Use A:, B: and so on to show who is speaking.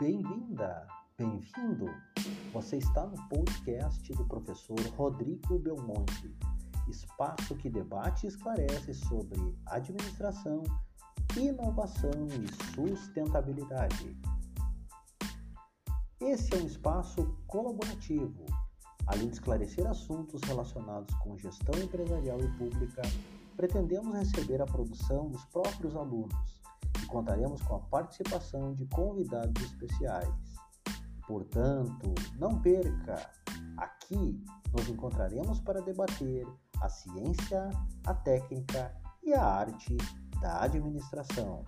A: Bem-vinda, bem-vindo. Você está no podcast do professor Rodrigo Belmonte, espaço que debate e esclarece sobre administração, inovação e sustentabilidade. Esse é um espaço colaborativo. Além de esclarecer assuntos relacionados com gestão empresarial e pública, pretendemos receber a produção dos próprios alunos e contaremos com a participação de convidados especiais. Portanto, não perca! Aqui nos encontraremos para debater a ciência, a técnica e a arte da administração.